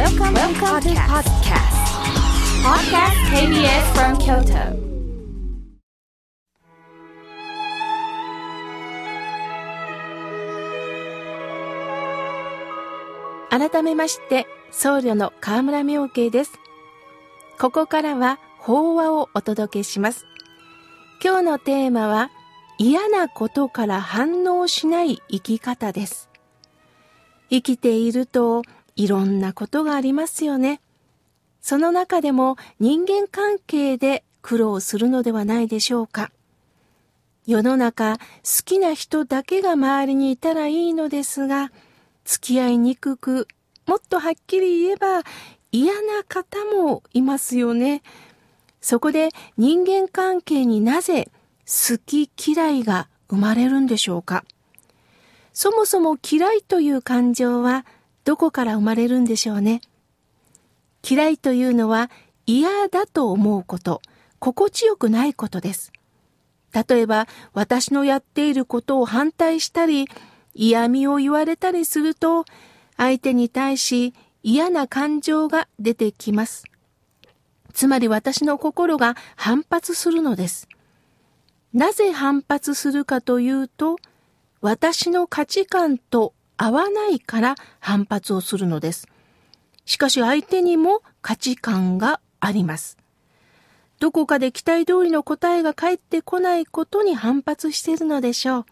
Welcome, Welcome to podcast. Podcast KBS from Kyoto. 改めまして僧侶の河村明慶ですここからは法話をお届けします今日のテーマは嫌なことから反応しない生き方です生きているといろんなことがありますよね。その中でも人間関係で苦労するのではないでしょうか。世の中好きな人だけが周りにいたらいいのですが付き合いにくく、もっとはっきり言えば嫌な方もいますよね。そこで人間関係になぜ好き嫌いが生まれるんでしょうか。そもそも嫌いという感情はどこから生まれるんでしょうね嫌いというのは嫌だと思うこと、心地よくないことです。例えば私のやっていることを反対したり、嫌味を言われたりすると、相手に対し嫌な感情が出てきます。つまり私の心が反発するのです。なぜ反発するかというと、私の価値観と合わないから反発をするのです。しかし相手にも価値観があります。どこかで期待通りの答えが返ってこないことに反発しているのでしょう。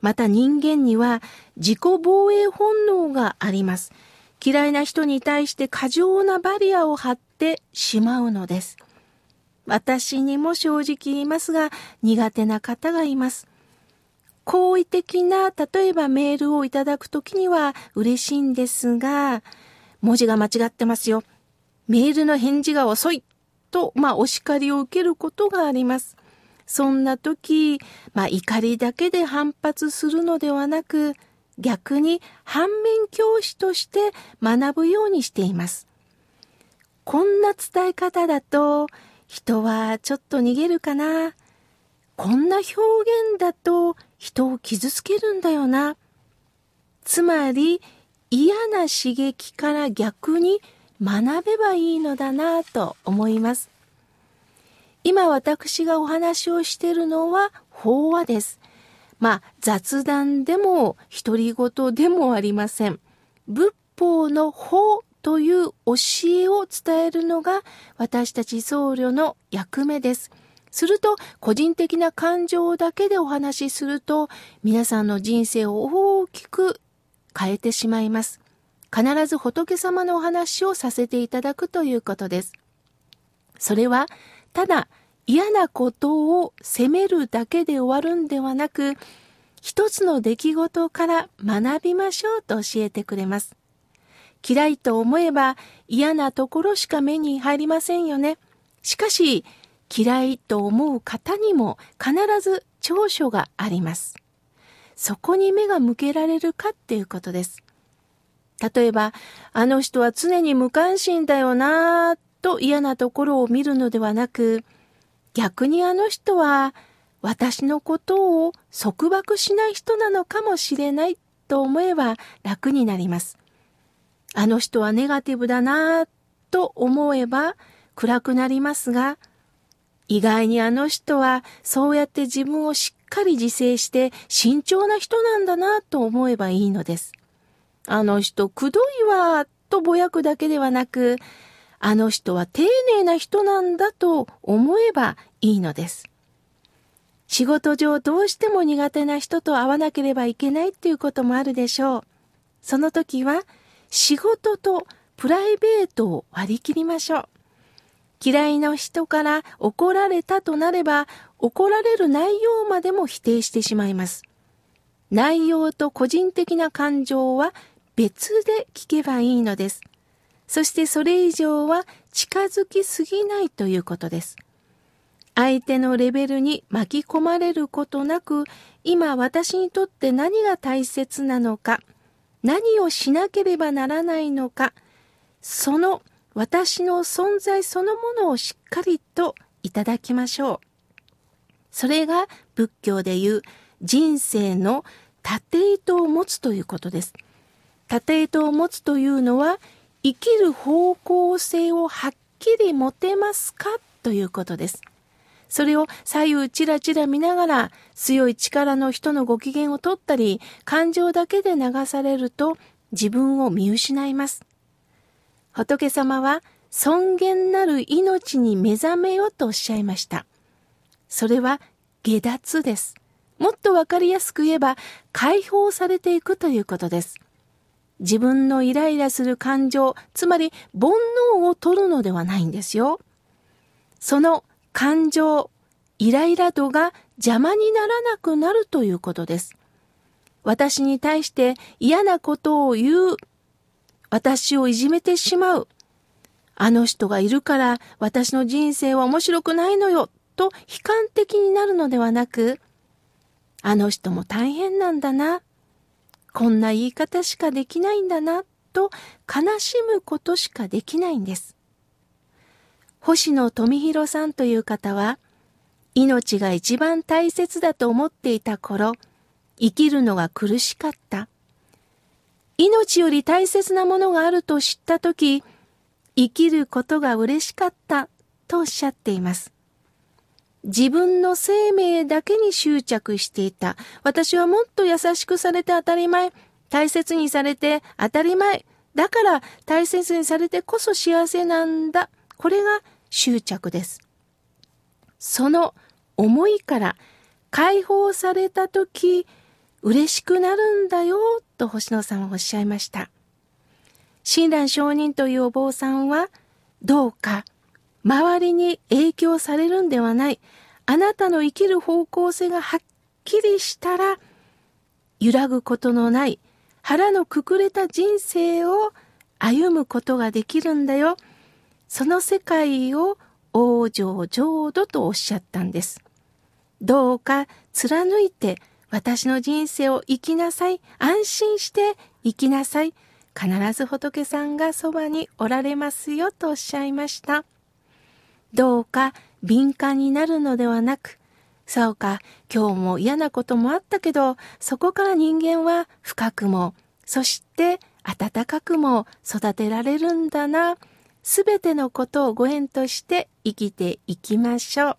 また人間には自己防衛本能があります。嫌いな人に対して過剰なバリアを張ってしまうのです。私にも正直言いますが苦手な方がいます。意的な例えばメールをいただくときには嬉しいんですが文字が間違ってますよ。メールの返事が遅いと、まあ、お叱りを受けることがあります。そんな時、まあ怒りだけで反発するのではなく、逆に反面教師として学ぶようにしています。こんな伝え方だと人はちょっと逃げるかな。こんな表現だと人を傷つけるんだよな。つまり嫌な刺激から逆に学べばいいのだなと思います。今私がお話をしているのは法話です。まあ雑談でも独り言でもありません。仏法の法という教えを伝えるのが私たち僧侶の役目です。すると個人的な感情だけでお話しすると皆さんの人生を大きく変えてしまいます。必ず仏様のお話をさせていただくということです。それはただ嫌なことを責めるだけで終わるんではなく、一つの出来事から学びましょうと教えてくれます。嫌いと思えば嫌なところしか目に入りませんよね。しかし、嫌いと思う方にも必ず長所があります。そこに目が向けられるかっていうことです。例えば、あの人は常に無関心だよなぁと嫌なところを見るのではなく、逆にあの人は私のことを束縛しない人なのかもしれないと思えば楽になります。あの人はネガティブだなぁと思えば暗くなりますが、意外にあの人はそうやって自分をしっかり自制して慎重な人なんだなと思えばいいのです。あの人くどいわとぼやくだけではなく、あの人は丁寧な人なんだと思えばいいのです。仕事上どうしても苦手な人と会わなければいけないっていうこともあるでしょう。その時は仕事とプライベートを割り切りましょう。嫌いな人から怒られたとなれば怒られる内容までも否定してしまいます。内容と個人的な感情は別で聞けばいいのです。そしてそれ以上は近づきすぎないということです。相手のレベルに巻き込まれることなく、今私にとって何が大切なのか、何をしなければならないのか、その私の存在そのものをしっかりといただきましょう。それが仏教でいう人生の縦糸を持つということです。縦糸を持つというのは生きる方向性をはっきり持てますかということです。それを左右ちらちら見ながら強い力の人のご機嫌を取ったり感情だけで流されると自分を見失います。仏様は尊厳なる命に目覚めよとおっしゃいました。それは下脱です。もっとわかりやすく言えば解放されていくということです。自分のイライラする感情、つまり煩悩を取るのではないんですよ。その感情、イライラ度が邪魔にならなくなるということです。私に対して嫌なことを言う。私をいじめてしまう。あの人がいるから私の人生は面白くないのよ。と悲観的になるのではなく、あの人も大変なんだな。こんな言い方しかできないんだな。と悲しむことしかできないんです。星野富弘さんという方は、命が一番大切だと思っていた頃、生きるのが苦しかった。命より大切なものがあると知ったとき、生きることが嬉しかったとおっしゃっています。自分の生命だけに執着していた。私はもっと優しくされて当たり前。大切にされて当たり前。だから大切にされてこそ幸せなんだ。これが執着です。その思いから解放された時、嬉しくなるんだよ、と星野さんはおっしゃいました。親鸞上人というお坊さんは、どうか周りに影響されるんではない。あなたの生きる方向性がはっきりしたら、揺らぐことのない腹のくくれた人生を歩むことができるんだよ。その世界を往生浄土とおっしゃったんです。どうか貫いて私の人生を生きなさい。安心して生きなさい。必ず仏さんがそばにおられますよとおっしゃいました。どうか敏感になるのではなく、そうか、今日も嫌なこともあったけど、そこから人間は深くも、そして温かくも育てられるんだな。すべてのことをご縁として生きていきましょう。